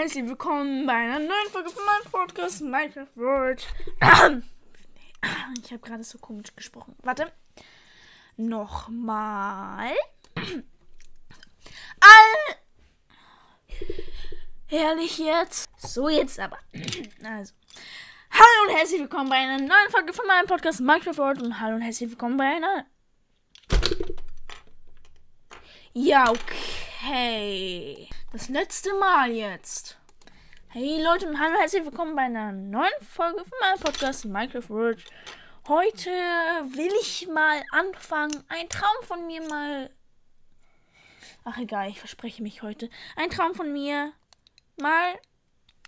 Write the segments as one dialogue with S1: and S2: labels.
S1: herzlich willkommen bei einer neuen Folge von meinem Podcast Minecraft World. Ich habe gerade so komisch gesprochen. Warte. Nochmal. All. Herrlich jetzt. So jetzt aber. Also. Hallo und herzlich willkommen bei einer neuen Folge von meinem Podcast Minecraft World und hallo und herzlich willkommen bei einer. Ja, okay. Das letzte Mal jetzt. Hey Leute und hallo, herzlich willkommen bei einer neuen Folge von meinem Podcast Minecraft World. Heute will ich mal anfangen, ein Traum von mir mal. Ach egal, ich verspreche mich heute. Ein Traum von mir mal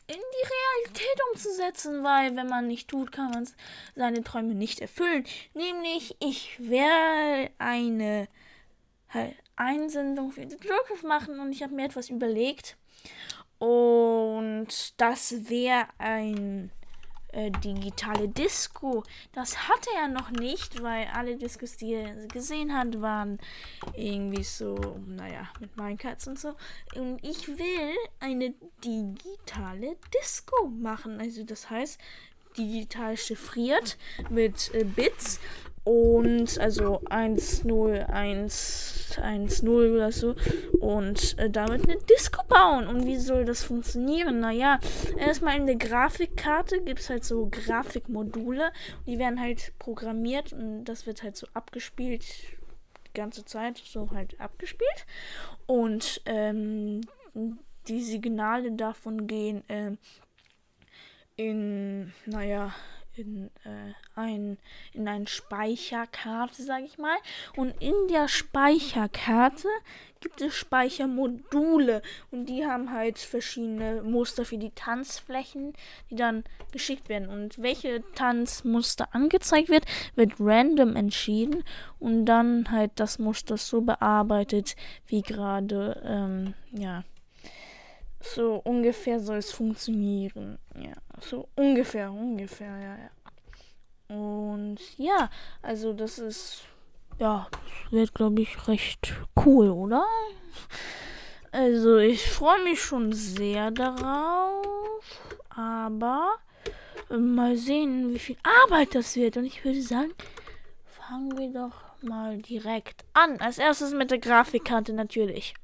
S1: in die Realität umzusetzen, weil wenn man nicht tut, kann man seine Träume nicht erfüllen. Nämlich, ich werde eine halt, Einsendung für die Zukunft machen und ich habe mir etwas überlegt. Und das wäre ein äh, digitale Disco. Das hatte er noch nicht, weil alle Discos, die er gesehen hat, waren irgendwie so, naja, mit Minecraft und so. Und ich will eine digitale Disco machen. Also das heißt, digital chiffriert mit äh, Bits und also 1, 0, 1, 1, 0 oder so und äh, damit eine Disco bauen. Und wie soll das funktionieren? Naja, erstmal in der Grafikkarte gibt es halt so Grafikmodule, die werden halt programmiert und das wird halt so abgespielt, die ganze Zeit so halt abgespielt. Und ähm, die Signale davon gehen äh, in, naja, in, äh, ein, in eine Speicherkarte, sage ich mal. Und in der Speicherkarte gibt es Speichermodule und die haben halt verschiedene Muster für die Tanzflächen, die dann geschickt werden. Und welche Tanzmuster angezeigt wird, wird random entschieden und dann halt das Muster so bearbeitet, wie gerade, ähm, ja, so ungefähr soll es funktionieren. Ja, so ungefähr, ungefähr, ja, ja. Und ja, also das ist, ja, das wird, glaube ich, recht cool, oder? Also ich freue mich schon sehr darauf, aber äh, mal sehen, wie viel Arbeit das wird. Und ich würde sagen, fangen wir doch mal direkt an. Als erstes mit der Grafikkarte natürlich.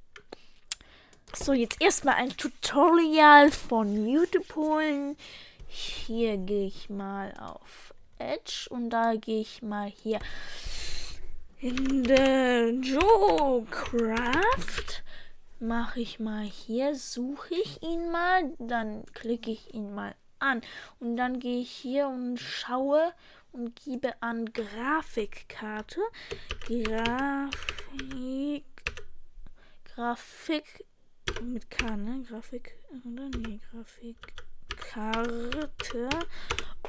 S1: So, jetzt erstmal ein Tutorial von YouTube holen. Hier gehe ich mal auf Edge und da gehe ich mal hier in der Joe Craft. Mache ich mal hier, suche ich ihn mal, dann klicke ich ihn mal an und dann gehe ich hier und schaue und gebe an Grafikkarte. Grafik. Grafik mit K, ne? Grafik, oder? Nee, Grafikkarte.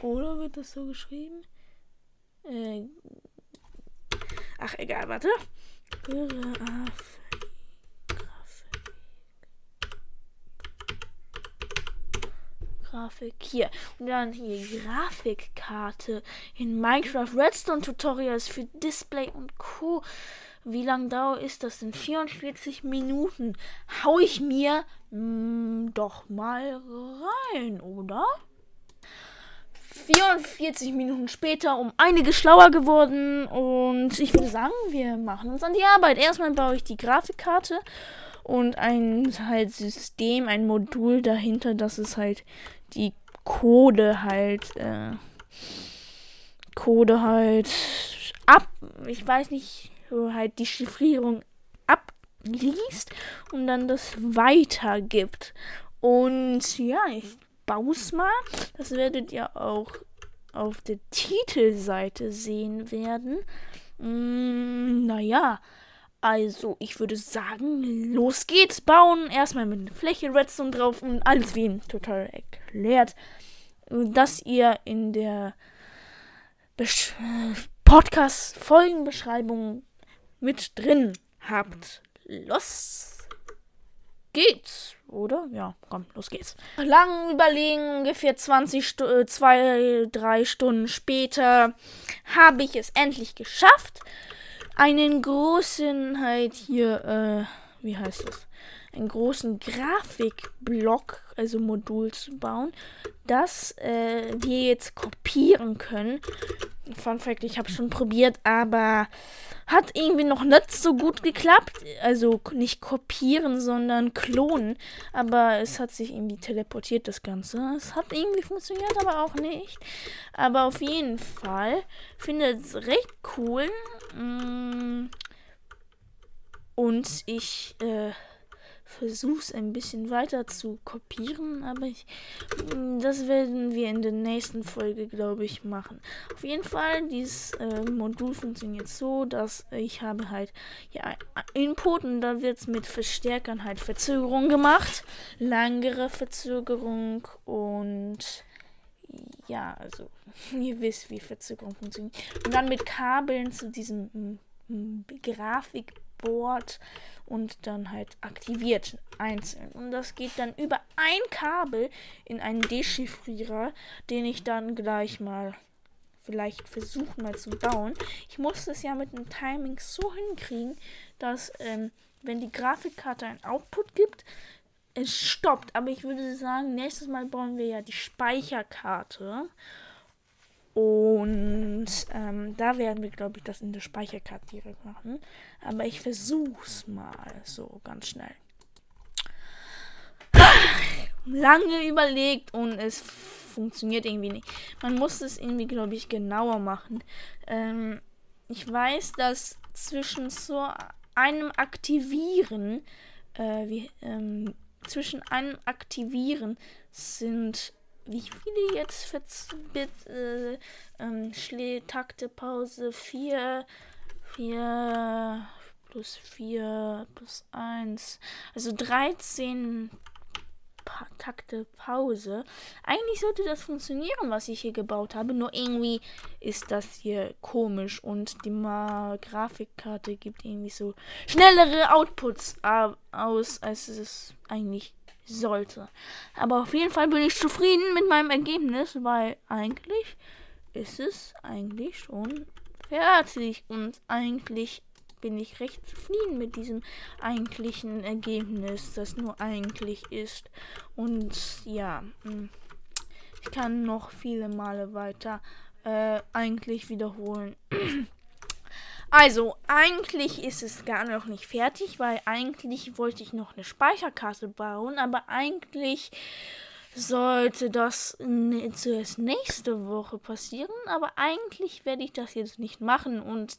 S1: Oder wird das so geschrieben? Äh, ach, egal, warte. Grafik. Grafik hier. Und dann hier Grafikkarte in Minecraft Redstone Tutorials für Display und Co. Wie lang dauert ist das denn? 44 Minuten. Hau ich mir mh, hm, doch mal rein, oder? 44 Minuten später um einiges schlauer geworden und ich würde sagen, wir machen uns an die Arbeit. Erstmal baue ich die Grafikkarte und ein halt System, ein Modul dahinter, dass es halt die Code halt äh, Code halt ab, ich weiß nicht, halt die Chiffrierung abliest und dann das weitergibt. Und ja, ich baue es mal. Das werdet ihr auch auf der Titelseite sehen werden. Mm, naja, also ich würde sagen, los geht's. Bauen. Erstmal mit einer Fläche Redstone drauf und alles wie ihm total erklärt. Dass ihr in der Podcast-Folgenbeschreibung mit drin habt. Los geht's, oder? Ja, komm, los geht's. Lang überlegen, ungefähr 20, Stu äh, zwei, drei Stunden später habe ich es endlich geschafft. Einen großen halt hier, äh, wie heißt das? einen großen Grafikblock, also Modul zu bauen, das äh, wir jetzt kopieren können. Fun Fact, ich habe schon probiert, aber hat irgendwie noch nicht so gut geklappt. Also nicht kopieren, sondern klonen. Aber es hat sich irgendwie teleportiert, das Ganze. Es hat irgendwie funktioniert, aber auch nicht. Aber auf jeden Fall finde ich es recht cool. Mm. Und ich äh, versuche es ein bisschen weiter zu kopieren, aber ich, mm, das werden wir in der nächsten Folge, glaube ich, machen. Auf jeden Fall, dieses äh, Modul funktioniert so, dass ich habe halt ja Input und da wird es mit Verstärkern halt Verzögerung gemacht, langere Verzögerung und ja, also ihr wisst, wie Verzögerung funktioniert. Und dann mit Kabeln zu diesem mm, Grafikboard und dann halt aktiviert einzeln. Und das geht dann über ein Kabel in einen Dechiffrierer, den ich dann gleich mal vielleicht versuchen mal zu bauen. Ich muss das ja mit dem Timing so hinkriegen, dass ähm, wenn die Grafikkarte ein Output gibt, es stoppt. Aber ich würde sagen, nächstes Mal bauen wir ja die Speicherkarte. Und ähm, da werden wir, glaube ich, das in der Speicherkarte direkt machen. Aber ich versuche es mal so ganz schnell. Lange überlegt und es funktioniert irgendwie nicht. Man muss es irgendwie, glaube ich, genauer machen. Ähm, ich weiß, dass zwischen so einem Aktivieren, äh, wie, ähm, zwischen einem Aktivieren sind wie viele jetzt mit äh, ähm, Takte Pause 4 4 plus 4 plus 1 also 13 pa Takte Pause. Eigentlich sollte das funktionieren, was ich hier gebaut habe, nur irgendwie ist das hier komisch und die Ma Grafikkarte gibt irgendwie so schnellere Outputs aus, als es eigentlich sollte. Aber auf jeden Fall bin ich zufrieden mit meinem Ergebnis, weil eigentlich ist es eigentlich schon fertig und eigentlich bin ich recht zufrieden mit diesem eigentlichen Ergebnis, das nur eigentlich ist. Und ja, hm, ich kann noch viele Male weiter äh, eigentlich wiederholen. Also, eigentlich ist es gar noch nicht fertig, weil eigentlich wollte ich noch eine Speicherkarte bauen, aber eigentlich sollte das zuerst nächste Woche passieren, aber eigentlich werde ich das jetzt nicht machen und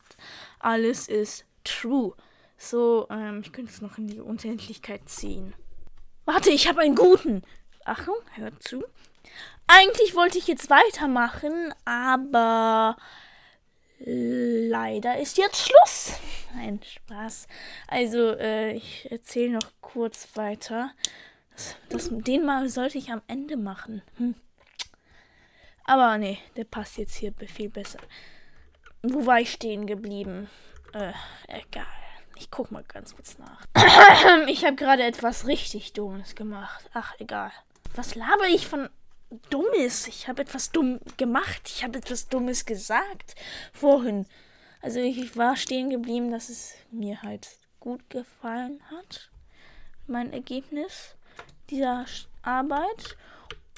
S1: alles ist true. So, ähm, ich könnte es noch in die Unendlichkeit ziehen. Warte, ich habe einen guten. Achtung, hört zu. Eigentlich wollte ich jetzt weitermachen, aber leider ist jetzt Schluss. Nein, Spaß. Also, äh, ich erzähle noch kurz weiter. Das, den mal sollte ich am Ende machen. Hm. Aber nee, der passt jetzt hier viel besser. Wo war ich stehen geblieben? Äh, egal. Ich guck mal ganz kurz nach. ich habe gerade etwas richtig Dummes gemacht. Ach, egal. Was laber ich von Dummes. Ich habe etwas dumm gemacht. Ich habe etwas Dummes gesagt vorhin. Also ich war stehen geblieben, dass es mir halt gut gefallen hat. Mein Ergebnis dieser Arbeit.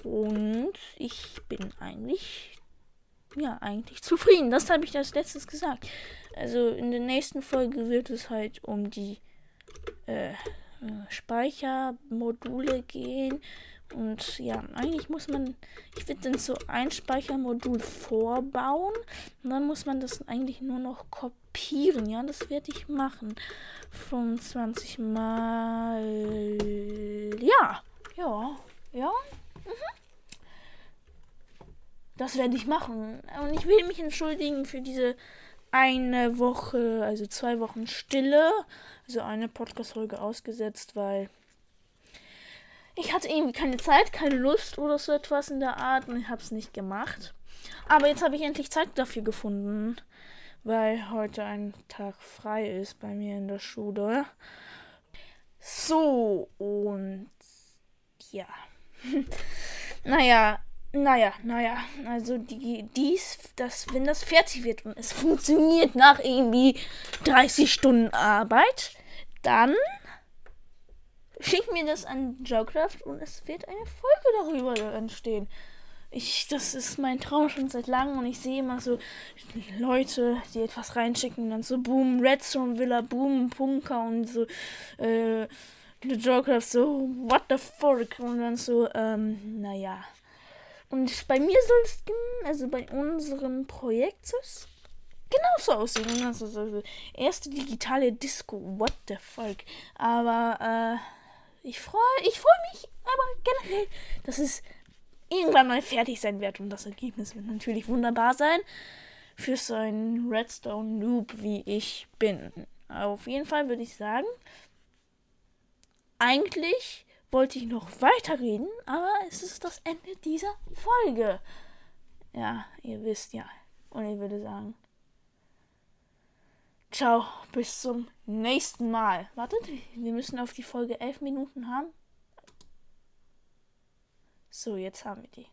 S1: Und ich bin eigentlich, ja, eigentlich zufrieden. Das habe ich als letztes gesagt. Also in der nächsten Folge wird es halt um die äh, Speichermodule gehen und ja, eigentlich muss man, ich würde dann so ein Speichermodul vorbauen und dann muss man das eigentlich nur noch kopieren. Ja, das werde ich machen. 25 mal. Ja, ja, ja. Mhm. Das werde ich machen. Und ich will mich entschuldigen für diese eine Woche, also zwei Wochen Stille. Also eine Podcast-Folge ausgesetzt, weil ich hatte irgendwie keine Zeit, keine Lust oder so etwas in der Art und ich habe es nicht gemacht. Aber jetzt habe ich endlich Zeit dafür gefunden, weil heute ein Tag frei ist bei mir in der Schule. So, und ja. naja, naja, naja. Also die, dies, das, wenn das fertig wird und es funktioniert nach irgendwie 30 Stunden Arbeit, dann schickt mir das an Joecraft und es wird eine Folge darüber entstehen. Ich, das ist mein Traum schon seit langem und ich sehe immer so Leute, die etwas reinschicken und dann so Boom, Redstone Villa, Boom, Punker und so äh, Joecraft so, what the fuck? Und dann so, ähm, naja. Und bei mir soll es, also bei unserem Projekt soll es genauso aussehen. Also so, erste digitale Disco, what the fuck? Aber, äh, ich freue ich freu mich aber generell, dass es irgendwann mal fertig sein wird und das Ergebnis wird natürlich wunderbar sein für so einen Redstone Noob wie ich bin. Auf jeden Fall würde ich sagen, eigentlich wollte ich noch weiterreden, aber es ist das Ende dieser Folge. Ja, ihr wisst ja. Und ich würde sagen, ciao, bis zum nächsten Mal. Wartet, wir müssen auf die Folge 11 Minuten haben. So, jetzt haben wir die.